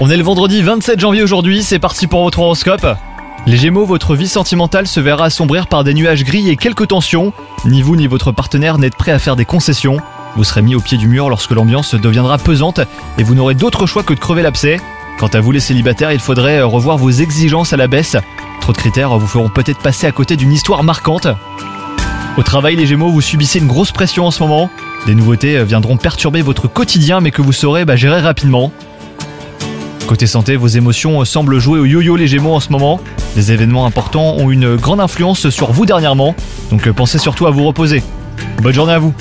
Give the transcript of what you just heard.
On est le vendredi 27 janvier aujourd'hui, c'est parti pour votre horoscope. Les Gémeaux, votre vie sentimentale se verra assombrir par des nuages gris et quelques tensions. Ni vous ni votre partenaire n'êtes prêt à faire des concessions. Vous serez mis au pied du mur lorsque l'ambiance deviendra pesante et vous n'aurez d'autre choix que de crever l'abcès. Quant à vous les célibataires, il faudrait revoir vos exigences à la baisse. Trop de critères vous feront peut-être passer à côté d'une histoire marquante. Au travail, les Gémeaux, vous subissez une grosse pression en ce moment. Des nouveautés viendront perturber votre quotidien mais que vous saurez bah, gérer rapidement. Côté santé, vos émotions semblent jouer au yo-yo les Gémeaux en ce moment. Des événements importants ont une grande influence sur vous dernièrement, donc pensez surtout à vous reposer. Bonne journée à vous